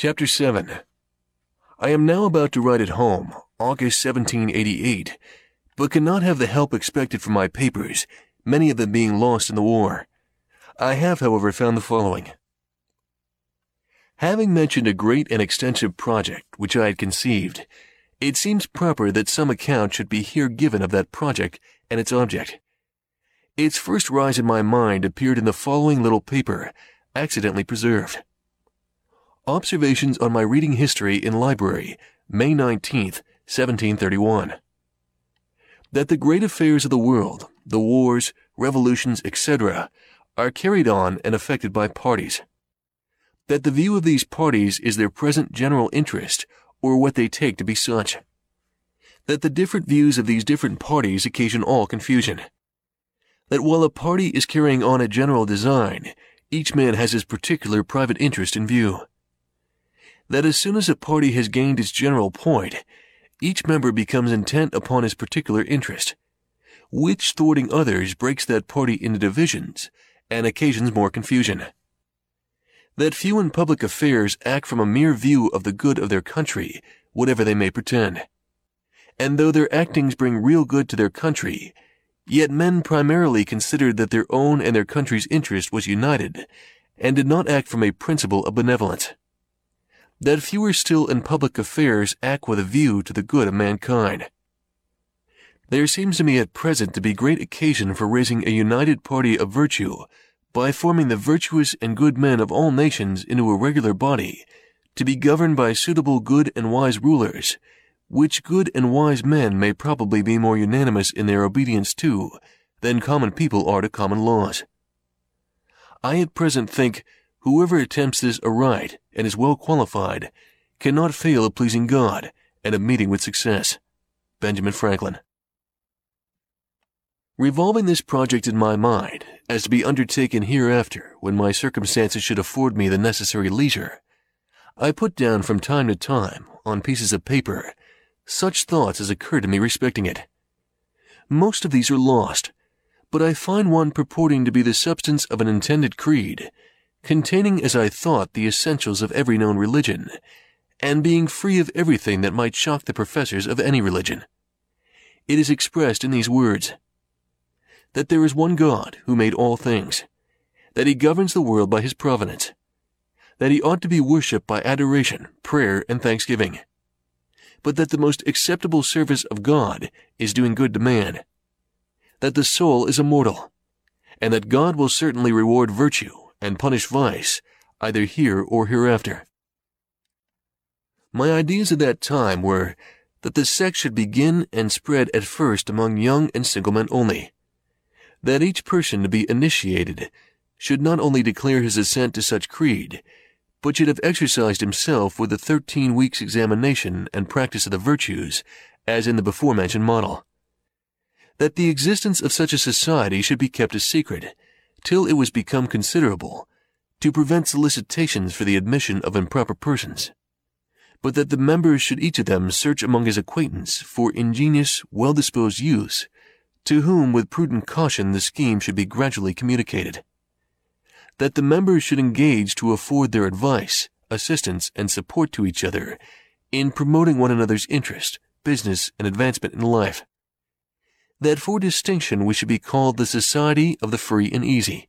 Chapter 7 I am now about to write at home, August 1788, but cannot have the help expected from my papers, many of them being lost in the war. I have, however, found the following. Having mentioned a great and extensive project which I had conceived, it seems proper that some account should be here given of that project and its object. Its first rise in my mind appeared in the following little paper, accidentally preserved. Observations on my reading history in library, May 19th, 1731. That the great affairs of the world, the wars, revolutions, etc., are carried on and affected by parties. That the view of these parties is their present general interest or what they take to be such. That the different views of these different parties occasion all confusion. That while a party is carrying on a general design, each man has his particular private interest in view. That as soon as a party has gained its general point, each member becomes intent upon his particular interest, which thwarting others breaks that party into divisions and occasions more confusion that few in public affairs act from a mere view of the good of their country, whatever they may pretend. And though their actings bring real good to their country, yet men primarily considered that their own and their country's interest was united, and did not act from a principle of benevolence. That fewer still in public affairs act with a view to the good of mankind. There seems to me at present to be great occasion for raising a united party of virtue by forming the virtuous and good men of all nations into a regular body, to be governed by suitable good and wise rulers, which good and wise men may probably be more unanimous in their obedience to than common people are to common laws. I at present think whoever attempts this aright and is well qualified cannot fail of pleasing God and of meeting with success. Benjamin Franklin. Revolving this project in my mind, as to be undertaken hereafter when my circumstances should afford me the necessary leisure, I put down from time to time, on pieces of paper, such thoughts as occur to me respecting it. Most of these are lost, but I find one purporting to be the substance of an intended creed, containing as I thought the essentials of every known religion, and being free of everything that might shock the professors of any religion. It is expressed in these words that there is one God who made all things, that he governs the world by his providence, that he ought to be worshipped by adoration, prayer, and thanksgiving, but that the most acceptable service of God is doing good to man, that the soul is immortal, and that God will certainly reward virtue and punish vice, either here or hereafter. My ideas at that time were that the sect should begin and spread at first among young and single men only, that each person to be initiated should not only declare his assent to such creed, but should have exercised himself with the thirteen weeks' examination and practice of the virtues, as in the before mentioned model. That the existence of such a society should be kept a secret, till it was become considerable, to prevent solicitations for the admission of improper persons, but that the members should each of them search among his acquaintance for ingenious, well-disposed youths, to whom with prudent caution the scheme should be gradually communicated. That the members should engage to afford their advice, assistance, and support to each other in promoting one another's interest, business, and advancement in life. That for distinction we should be called the Society of the Free and Easy.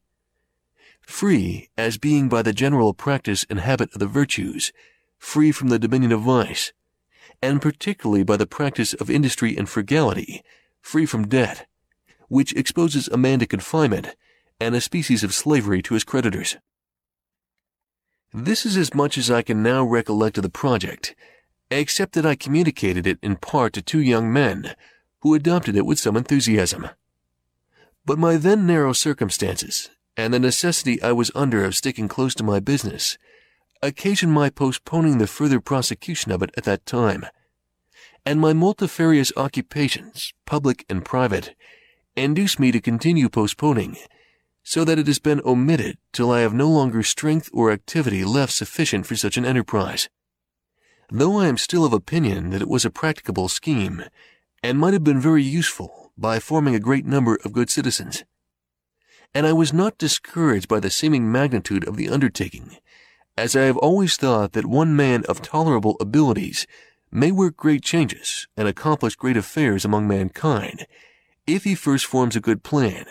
Free as being by the general practice and habit of the virtues, free from the dominion of vice, and particularly by the practice of industry and frugality, free from debt, which exposes a man to confinement and a species of slavery to his creditors. This is as much as I can now recollect of the project, except that I communicated it in part to two young men who adopted it with some enthusiasm. But my then narrow circumstances, and the necessity I was under of sticking close to my business, occasioned my postponing the further prosecution of it at that time, and my multifarious occupations, public and private, induce me to continue postponing, so that it has been omitted till I have no longer strength or activity left sufficient for such an enterprise. Though I am still of opinion that it was a practicable scheme, and might have been very useful by forming a great number of good citizens. And I was not discouraged by the seeming magnitude of the undertaking, as I have always thought that one man of tolerable abilities may work great changes and accomplish great affairs among mankind if he first forms a good plan,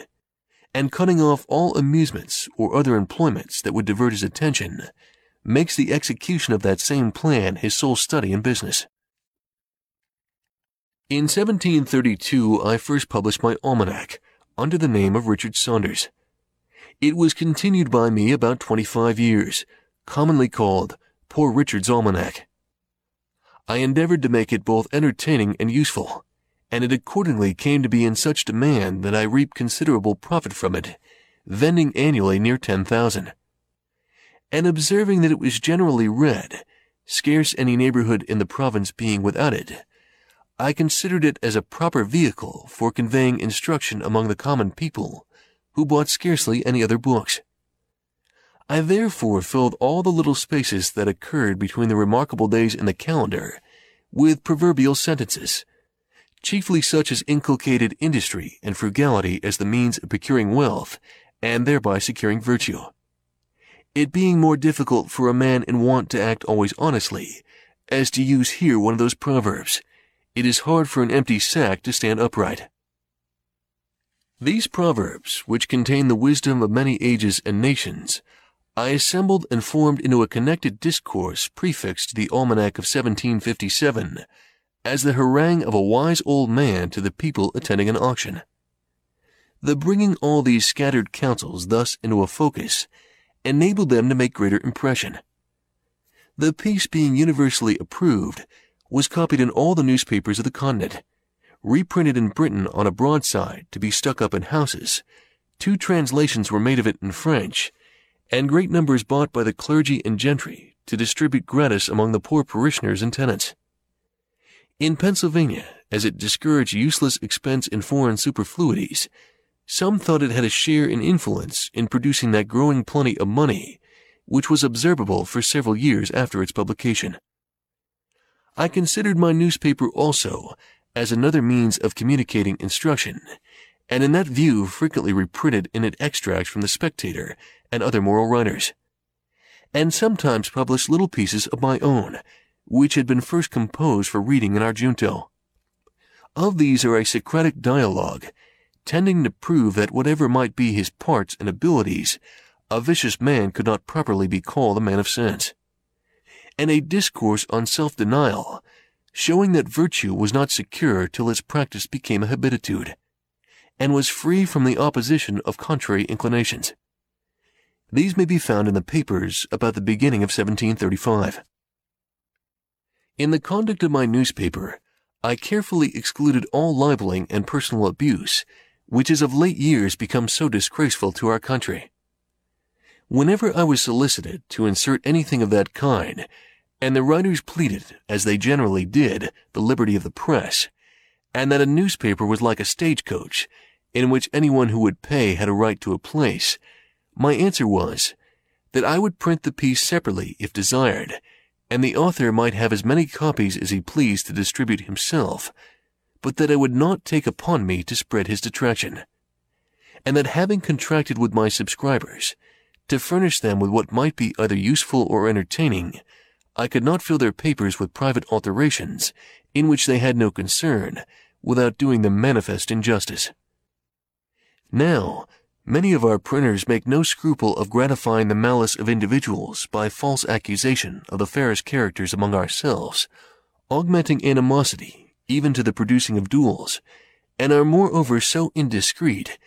and cutting off all amusements or other employments that would divert his attention, makes the execution of that same plan his sole study and business. In 1732, I first published my almanac under the name of Richard Saunders. It was continued by me about 25 years, commonly called Poor Richard's Almanac. I endeavored to make it both entertaining and useful, and it accordingly came to be in such demand that I reaped considerable profit from it, vending annually near 10,000. And observing that it was generally read, scarce any neighborhood in the province being without it, I considered it as a proper vehicle for conveying instruction among the common people, who bought scarcely any other books. I therefore filled all the little spaces that occurred between the remarkable days in the calendar with proverbial sentences, chiefly such as inculcated industry and frugality as the means of procuring wealth and thereby securing virtue. It being more difficult for a man in want to act always honestly, as to use here one of those proverbs, it is hard for an empty sack to stand upright. These proverbs, which contain the wisdom of many ages and nations, I assembled and formed into a connected discourse prefixed to the Almanac of 1757 as the harangue of a wise old man to the people attending an auction. The bringing all these scattered counsels thus into a focus enabled them to make greater impression. The piece being universally approved, was copied in all the newspapers of the continent, reprinted in Britain on a broadside to be stuck up in houses. Two translations were made of it in French, and great numbers bought by the clergy and gentry to distribute gratis among the poor parishioners and tenants. In Pennsylvania, as it discouraged useless expense in foreign superfluities, some thought it had a share in influence in producing that growing plenty of money, which was observable for several years after its publication. I considered my newspaper also as another means of communicating instruction, and in that view frequently reprinted in it extracts from the Spectator and other moral writers, and sometimes published little pieces of my own, which had been first composed for reading in our junto. Of these are a Socratic dialogue, tending to prove that whatever might be his parts and abilities, a vicious man could not properly be called a man of sense and a discourse on self-denial, showing that virtue was not secure till its practice became a habitude, and was free from the opposition of contrary inclinations. These may be found in the papers about the beginning of 1735. In the conduct of my newspaper, I carefully excluded all libeling and personal abuse, which has of late years become so disgraceful to our country. Whenever I was solicited to insert anything of that kind, and the writers pleaded, as they generally did, the liberty of the press, and that a newspaper was like a stagecoach, in which anyone who would pay had a right to a place, my answer was that I would print the piece separately if desired, and the author might have as many copies as he pleased to distribute himself, but that I would not take upon me to spread his detraction, and that having contracted with my subscribers to furnish them with what might be either useful or entertaining, I could not fill their papers with private alterations, in which they had no concern, without doing them manifest injustice. Now, many of our printers make no scruple of gratifying the malice of individuals by false accusation of the fairest characters among ourselves, augmenting animosity even to the producing of duels, and are moreover so indiscreet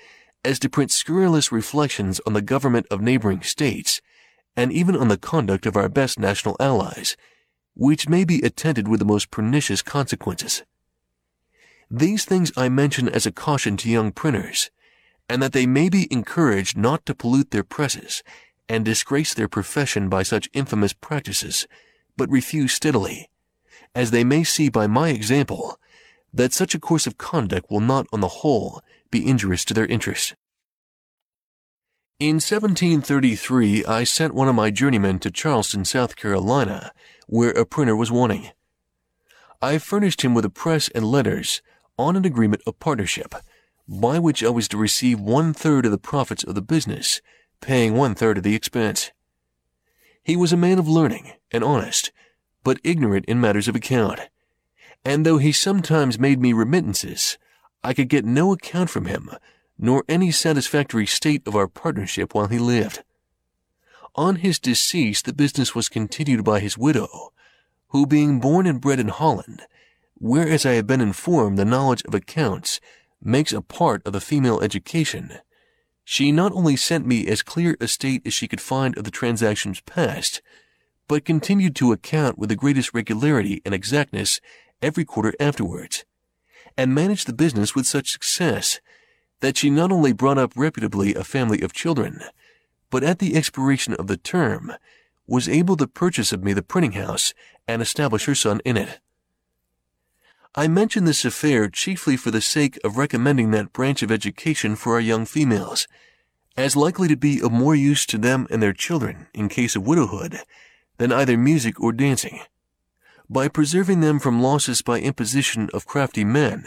as to print scurrilous reflections on the government of neighboring states and even on the conduct of our best national allies, which may be attended with the most pernicious consequences. These things I mention as a caution to young printers, and that they may be encouraged not to pollute their presses and disgrace their profession by such infamous practices, but refuse steadily, as they may see by my example, that such a course of conduct will not on the whole be injurious to their interest. In 1733, I sent one of my journeymen to Charleston, South Carolina, where a printer was wanting. I furnished him with a press and letters on an agreement of partnership, by which I was to receive one third of the profits of the business, paying one third of the expense. He was a man of learning and honest, but ignorant in matters of account. And though he sometimes made me remittances, I could get no account from him, nor any satisfactory state of our partnership while he lived. On his decease, the business was continued by his widow, who being born and bred in Holland, whereas I have been informed the knowledge of accounts makes a part of the female education, she not only sent me as clear a state as she could find of the transactions past, but continued to account with the greatest regularity and exactness every quarter afterwards, and managed the business with such success that she not only brought up reputably a family of children, but at the expiration of the term was able to purchase of me the printing house and establish her son in it. I mention this affair chiefly for the sake of recommending that branch of education for our young females, as likely to be of more use to them and their children in case of widowhood than either music or dancing, by preserving them from losses by imposition of crafty men,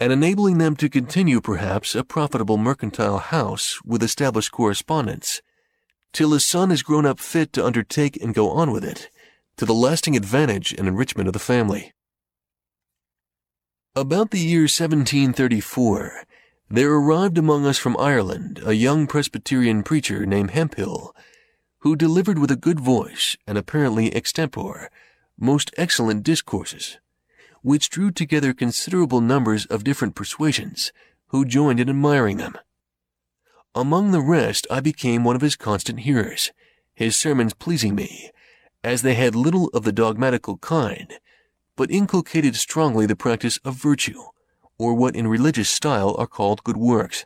and enabling them to continue perhaps a profitable mercantile house with established correspondence, till a son is grown up fit to undertake and go on with it, to the lasting advantage and enrichment of the family. About the year 1734, there arrived among us from Ireland a young Presbyterian preacher named Hemphill, who delivered with a good voice and apparently extempore most excellent discourses, which drew together considerable numbers of different persuasions, who joined in admiring them. Among the rest, I became one of his constant hearers, his sermons pleasing me, as they had little of the dogmatical kind, but inculcated strongly the practice of virtue, or what in religious style are called good works.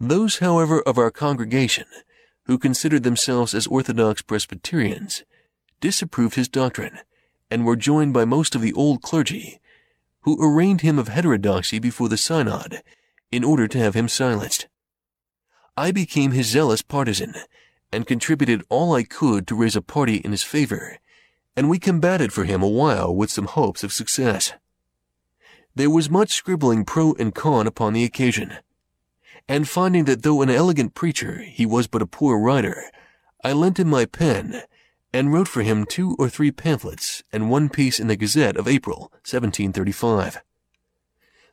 Those, however, of our congregation who considered themselves as orthodox Presbyterians disapproved his doctrine, and were joined by most of the old clergy, who arraigned him of heterodoxy before the synod in order to have him silenced. I became his zealous partisan, and contributed all I could to raise a party in his favor and we combated for him a while with some hopes of success. There was much scribbling pro and con upon the occasion, and finding that though an elegant preacher, he was but a poor writer, I lent him my pen and wrote for him two or three pamphlets and one piece in the Gazette of April, 1735.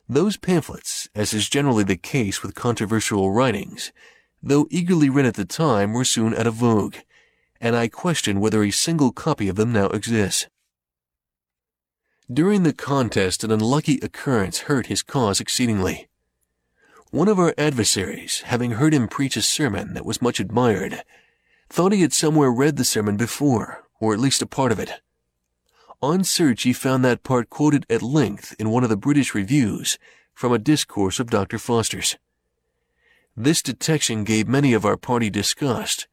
Those pamphlets, as is generally the case with controversial writings, though eagerly read at the time, were soon out of vogue, and I question whether a single copy of them now exists. During the contest, an unlucky occurrence hurt his cause exceedingly. One of our adversaries, having heard him preach a sermon that was much admired, thought he had somewhere read the sermon before, or at least a part of it. On search, he found that part quoted at length in one of the British reviews from a discourse of Dr. Foster's. This detection gave many of our party disgust,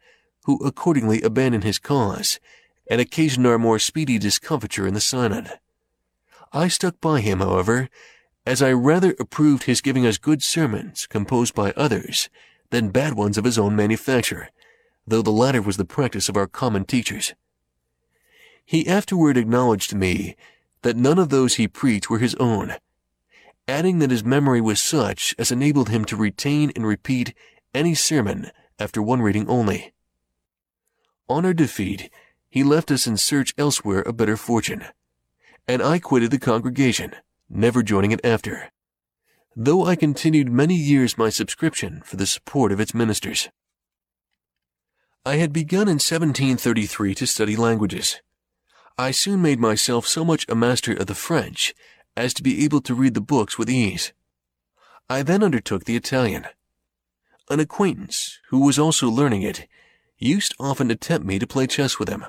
who accordingly abandoned his cause and occasioned our more speedy discomfiture in the synod. I stuck by him, however, as I rather approved his giving us good sermons composed by others than bad ones of his own manufacture, though the latter was the practice of our common teachers. He afterward acknowledged to me that none of those he preached were his own, adding that his memory was such as enabled him to retain and repeat any sermon after one reading only. On our defeat, he left us in search elsewhere of better fortune, and I quitted the congregation, never joining it after, though I continued many years my subscription for the support of its ministers. I had begun in 1733 to study languages. I soon made myself so much a master of the French as to be able to read the books with ease. I then undertook the Italian. An acquaintance, who was also learning it, used often to tempt me to play chess with him.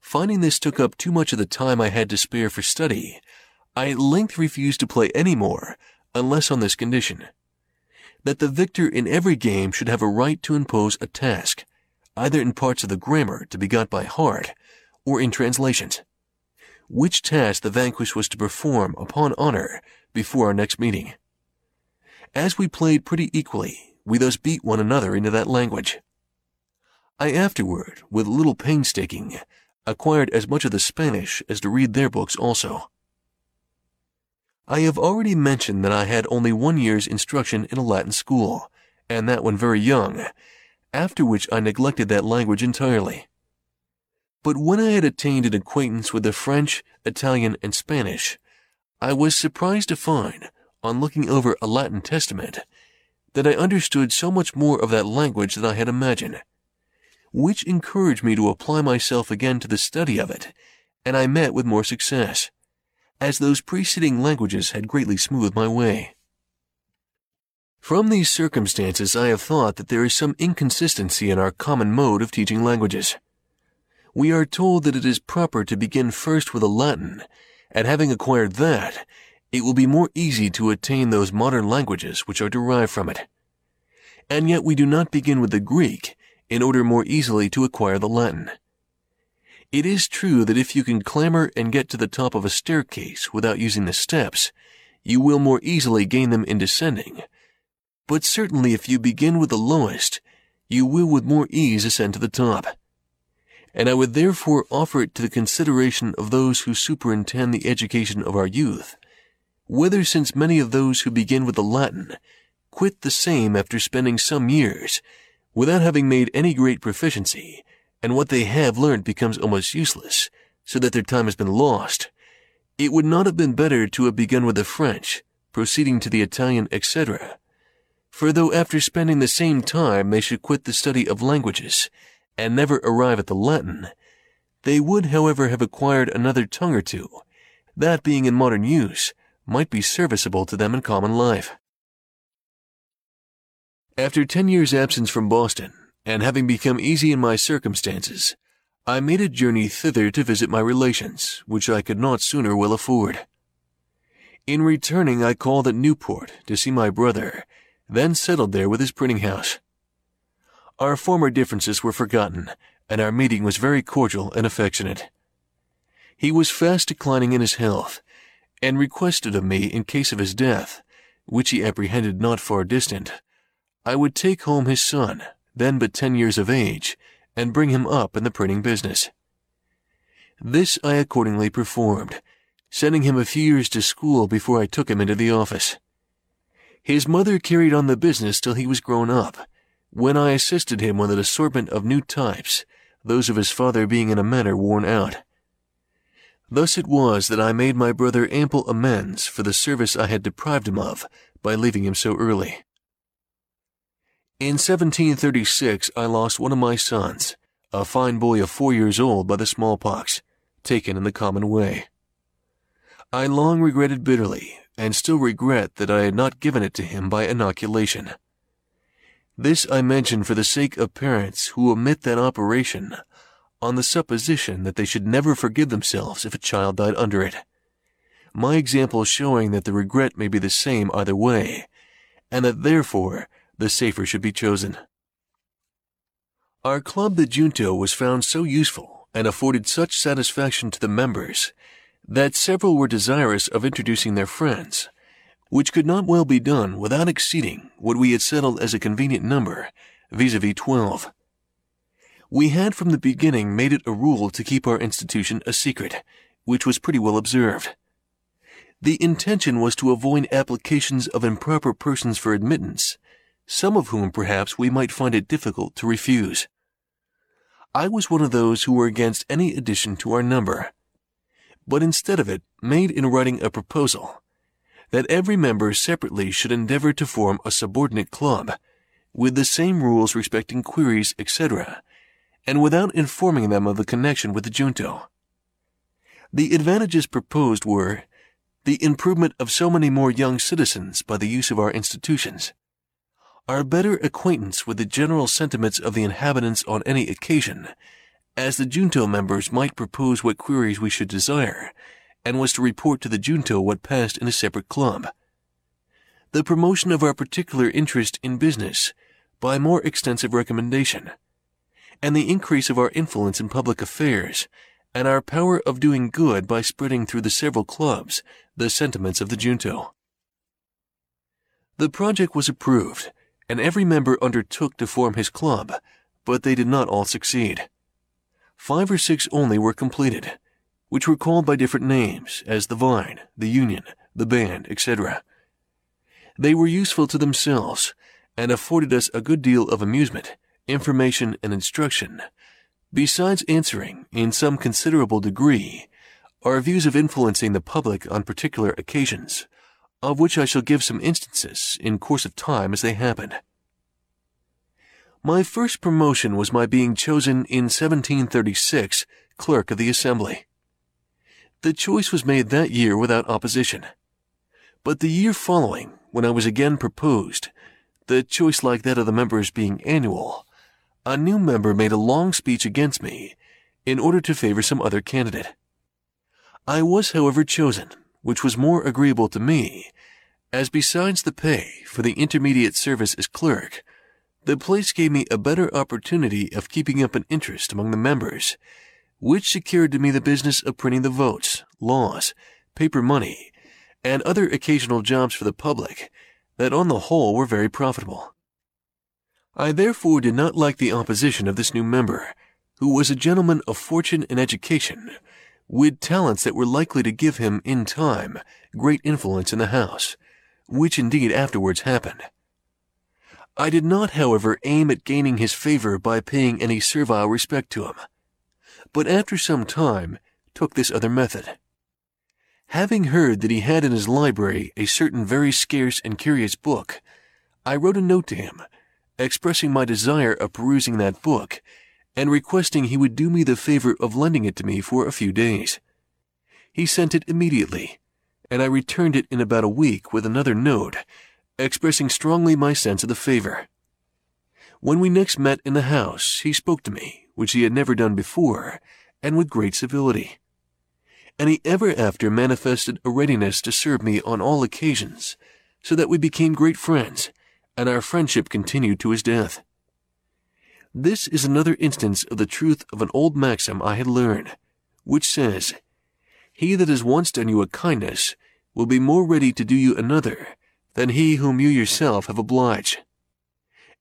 Finding this took up too much of the time I had to spare for study, I at length refused to play any more unless on this condition that the victor in every game should have a right to impose a task, either in parts of the grammar to be got by heart or in translations, which task the vanquished was to perform upon honor before our next meeting. As we played pretty equally, we thus beat one another into that language. I afterward, with little painstaking, acquired as much of the Spanish as to read their books also. I have already mentioned that I had only one year's instruction in a Latin school, and that when very young, after which I neglected that language entirely. But when I had attained an acquaintance with the French, Italian, and Spanish, I was surprised to find, on looking over a Latin Testament, that I understood so much more of that language than I had imagined, which encouraged me to apply myself again to the study of it, and I met with more success, as those preceding languages had greatly smoothed my way. From these circumstances, I have thought that there is some inconsistency in our common mode of teaching languages. We are told that it is proper to begin first with the Latin, and having acquired that, it will be more easy to attain those modern languages which are derived from it. And yet we do not begin with the Greek in order more easily to acquire the Latin. It is true that if you can clamber and get to the top of a staircase without using the steps, you will more easily gain them in descending but certainly if you begin with the lowest, you will with more ease ascend to the top. And I would therefore offer it to the consideration of those who superintend the education of our youth, whether since many of those who begin with the Latin quit the same after spending some years, without having made any great proficiency, and what they have learned becomes almost useless, so that their time has been lost, it would not have been better to have begun with the French, proceeding to the Italian, etc., for though after spending the same time they should quit the study of languages and never arrive at the Latin, they would, however, have acquired another tongue or two, that being in modern use, might be serviceable to them in common life. After ten years' absence from Boston, and having become easy in my circumstances, I made a journey thither to visit my relations, which I could not sooner well afford. In returning, I called at Newport to see my brother then settled there with his printing house. Our former differences were forgotten, and our meeting was very cordial and affectionate. He was fast declining in his health, and requested of me in case of his death, which he apprehended not far distant, I would take home his son, then but ten years of age, and bring him up in the printing business. This I accordingly performed, sending him a few years to school before I took him into the office. His mother carried on the business till he was grown up, when I assisted him with an assortment of new types, those of his father being in a manner worn out. Thus it was that I made my brother ample amends for the service I had deprived him of by leaving him so early. In 1736 I lost one of my sons, a fine boy of four years old by the smallpox, taken in the common way. I long regretted bitterly and still regret that I had not given it to him by inoculation. This I mention for the sake of parents who omit that operation on the supposition that they should never forgive themselves if a child died under it. My example showing that the regret may be the same either way, and that therefore the safer should be chosen. Our club, the Junto, was found so useful and afforded such satisfaction to the members that several were desirous of introducing their friends, which could not well be done without exceeding what we had settled as a convenient number, vis-a-vis 12. We had from the beginning made it a rule to keep our institution a secret, which was pretty well observed. The intention was to avoid applications of improper persons for admittance, some of whom perhaps we might find it difficult to refuse. I was one of those who were against any addition to our number, but instead of it made in writing a proposal that every member separately should endeavor to form a subordinate club with the same rules respecting queries, etc., and without informing them of the connection with the junto. The advantages proposed were the improvement of so many more young citizens by the use of our institutions, our better acquaintance with the general sentiments of the inhabitants on any occasion, as the junto members might propose what queries we should desire, and was to report to the junto what passed in a separate club. The promotion of our particular interest in business by more extensive recommendation, and the increase of our influence in public affairs, and our power of doing good by spreading through the several clubs the sentiments of the junto. The project was approved, and every member undertook to form his club, but they did not all succeed five or six only were completed, which were called by different names, as the Vine, the Union, the Band, etc. They were useful to themselves, and afforded us a good deal of amusement, information, and instruction, besides answering, in some considerable degree, our views of influencing the public on particular occasions, of which I shall give some instances in course of time as they happen. My first promotion was my being chosen in 1736 clerk of the Assembly. The choice was made that year without opposition. But the year following, when I was again proposed, the choice like that of the members being annual, a new member made a long speech against me in order to favor some other candidate. I was, however, chosen, which was more agreeable to me, as besides the pay for the intermediate service as clerk, the place gave me a better opportunity of keeping up an interest among the members, which secured to me the business of printing the votes, laws, paper money, and other occasional jobs for the public that on the whole were very profitable. I therefore did not like the opposition of this new member, who was a gentleman of fortune and education, with talents that were likely to give him, in time, great influence in the House, which indeed afterwards happened. I did not, however, aim at gaining his favor by paying any servile respect to him, but after some time took this other method. Having heard that he had in his library a certain very scarce and curious book, I wrote a note to him, expressing my desire of perusing that book, and requesting he would do me the favor of lending it to me for a few days. He sent it immediately, and I returned it in about a week with another note expressing strongly my sense of the favor. When we next met in the house, he spoke to me, which he had never done before, and with great civility. And he ever after manifested a readiness to serve me on all occasions, so that we became great friends, and our friendship continued to his death. This is another instance of the truth of an old maxim I had learned, which says, He that has once done you a kindness will be more ready to do you another than he whom you yourself have obliged.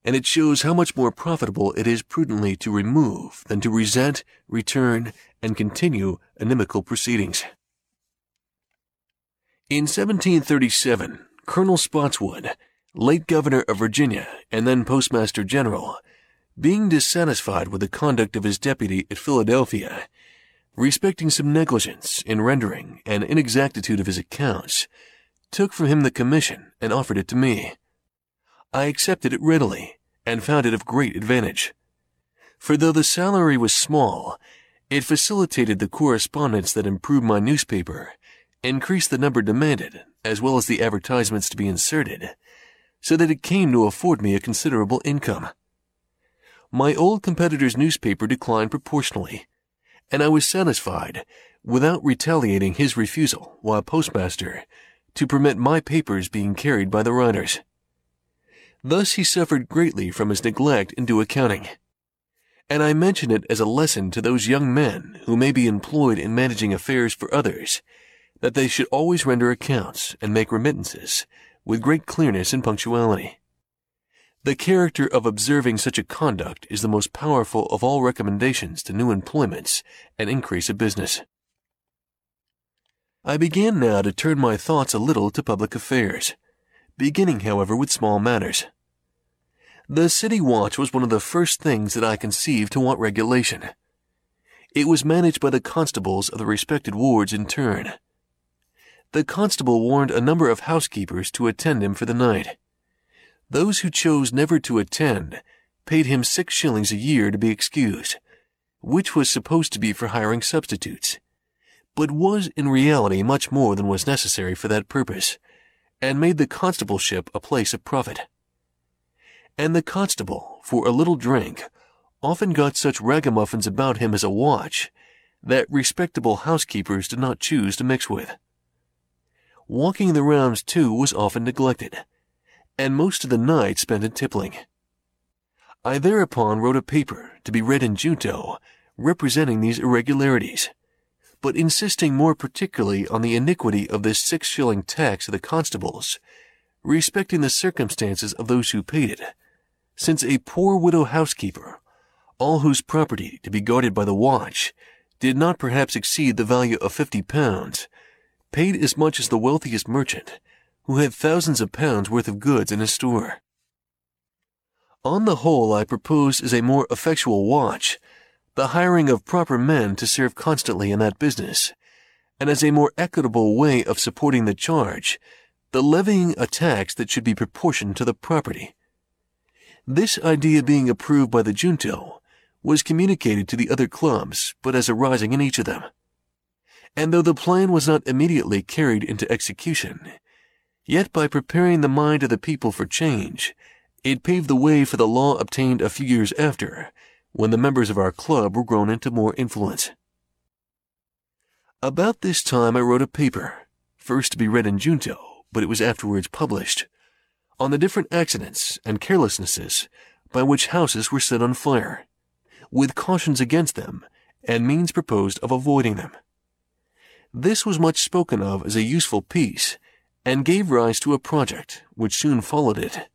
And it shows how much more profitable it is prudently to remove than to resent, return, and continue inimical proceedings. In 1737, Colonel Spotswood, late governor of Virginia and then postmaster general, being dissatisfied with the conduct of his deputy at Philadelphia, respecting some negligence in rendering and inexactitude of his accounts, took from him the commission and offered it to me. I accepted it readily and found it of great advantage. For though the salary was small, it facilitated the correspondence that improved my newspaper, increased the number demanded, as well as the advertisements to be inserted, so that it came to afford me a considerable income. My old competitor's newspaper declined proportionally, and I was satisfied, without retaliating his refusal while postmaster, to permit my papers being carried by the writers. Thus he suffered greatly from his neglect in due accounting. And I mention it as a lesson to those young men who may be employed in managing affairs for others, that they should always render accounts and make remittances with great clearness and punctuality. The character of observing such a conduct is the most powerful of all recommendations to new employments and increase of business. I began now to turn my thoughts a little to public affairs, beginning, however, with small matters. The city watch was one of the first things that I conceived to want regulation. It was managed by the constables of the respected wards in turn. The constable warned a number of housekeepers to attend him for the night. Those who chose never to attend paid him six shillings a year to be excused, which was supposed to be for hiring substitutes but was in reality much more than was necessary for that purpose, and made the constableship a place of profit. And the constable, for a little drink, often got such ragamuffins about him as a watch that respectable housekeepers did not choose to mix with. Walking the rounds, too, was often neglected, and most of the night spent in tippling. I thereupon wrote a paper to be read in Junto representing these irregularities but insisting more particularly on the iniquity of this six shilling tax of the constables, respecting the circumstances of those who paid it, since a poor widow housekeeper, all whose property to be guarded by the watch, did not perhaps exceed the value of fifty pounds, paid as much as the wealthiest merchant, who had thousands of pounds worth of goods in his store. On the whole, I propose as a more effectual watch the hiring of proper men to serve constantly in that business, and as a more equitable way of supporting the charge, the levying a tax that should be proportioned to the property. This idea being approved by the junto was communicated to the other clubs, but as arising in each of them. And though the plan was not immediately carried into execution, yet by preparing the mind of the people for change, it paved the way for the law obtained a few years after, when the members of our club were grown into more influence. About this time I wrote a paper, first to be read in Junto, but it was afterwards published, on the different accidents and carelessnesses by which houses were set on fire, with cautions against them and means proposed of avoiding them. This was much spoken of as a useful piece, and gave rise to a project, which soon followed it,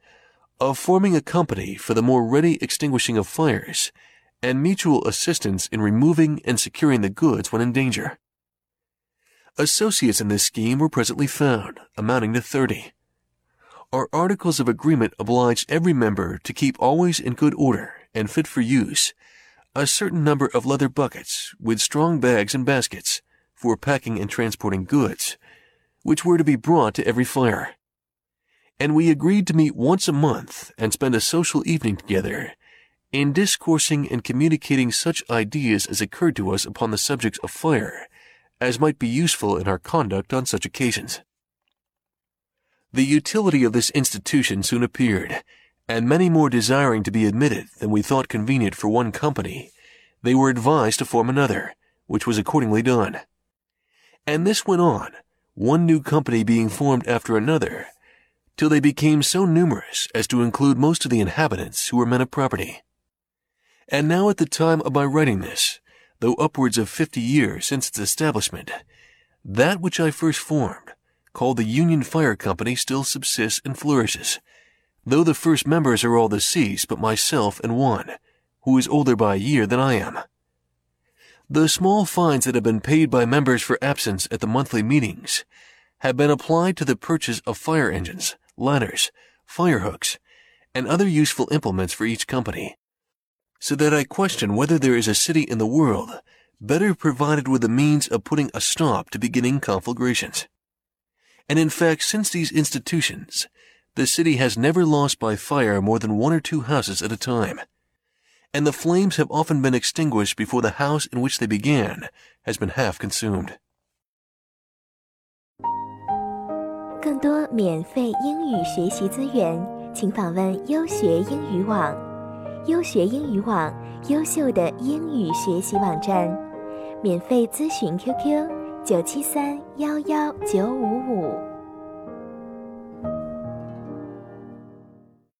of forming a company for the more ready extinguishing of fires and mutual assistance in removing and securing the goods when in danger. Associates in this scheme were presently found, amounting to 30. Our articles of agreement obliged every member to keep always in good order and fit for use a certain number of leather buckets with strong bags and baskets for packing and transporting goods, which were to be brought to every fire. And we agreed to meet once a month and spend a social evening together in discoursing and communicating such ideas as occurred to us upon the subjects of fire as might be useful in our conduct on such occasions. The utility of this institution soon appeared, and many more desiring to be admitted than we thought convenient for one company, they were advised to form another, which was accordingly done. And this went on, one new company being formed after another, till they became so numerous as to include most of the inhabitants who were men of property. And now at the time of my writing this, though upwards of fifty years since its establishment, that which I first formed, called the Union Fire Company, still subsists and flourishes, though the first members are all deceased but myself and one, who is older by a year than I am. The small fines that have been paid by members for absence at the monthly meetings have been applied to the purchase of fire engines, ladders, fire hooks, and other useful implements for each company, so that I question whether there is a city in the world better provided with the means of putting a stop to beginning conflagrations. And in fact, since these institutions, the city has never lost by fire more than one or two houses at a time, and the flames have often been extinguished before the house in which they began has been half consumed. 更多免费英语学习资源，请访问优学英语网。优学英语网，优秀的英语学习网站，免费咨询 QQ：九七三幺幺九五五。